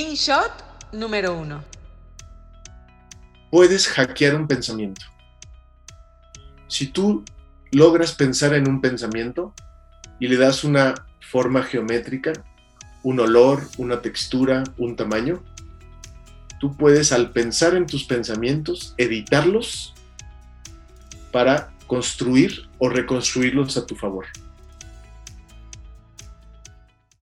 Screenshot número uno. Puedes hackear un pensamiento. Si tú logras pensar en un pensamiento y le das una forma geométrica, un olor, una textura, un tamaño, tú puedes al pensar en tus pensamientos editarlos para construir o reconstruirlos a tu favor.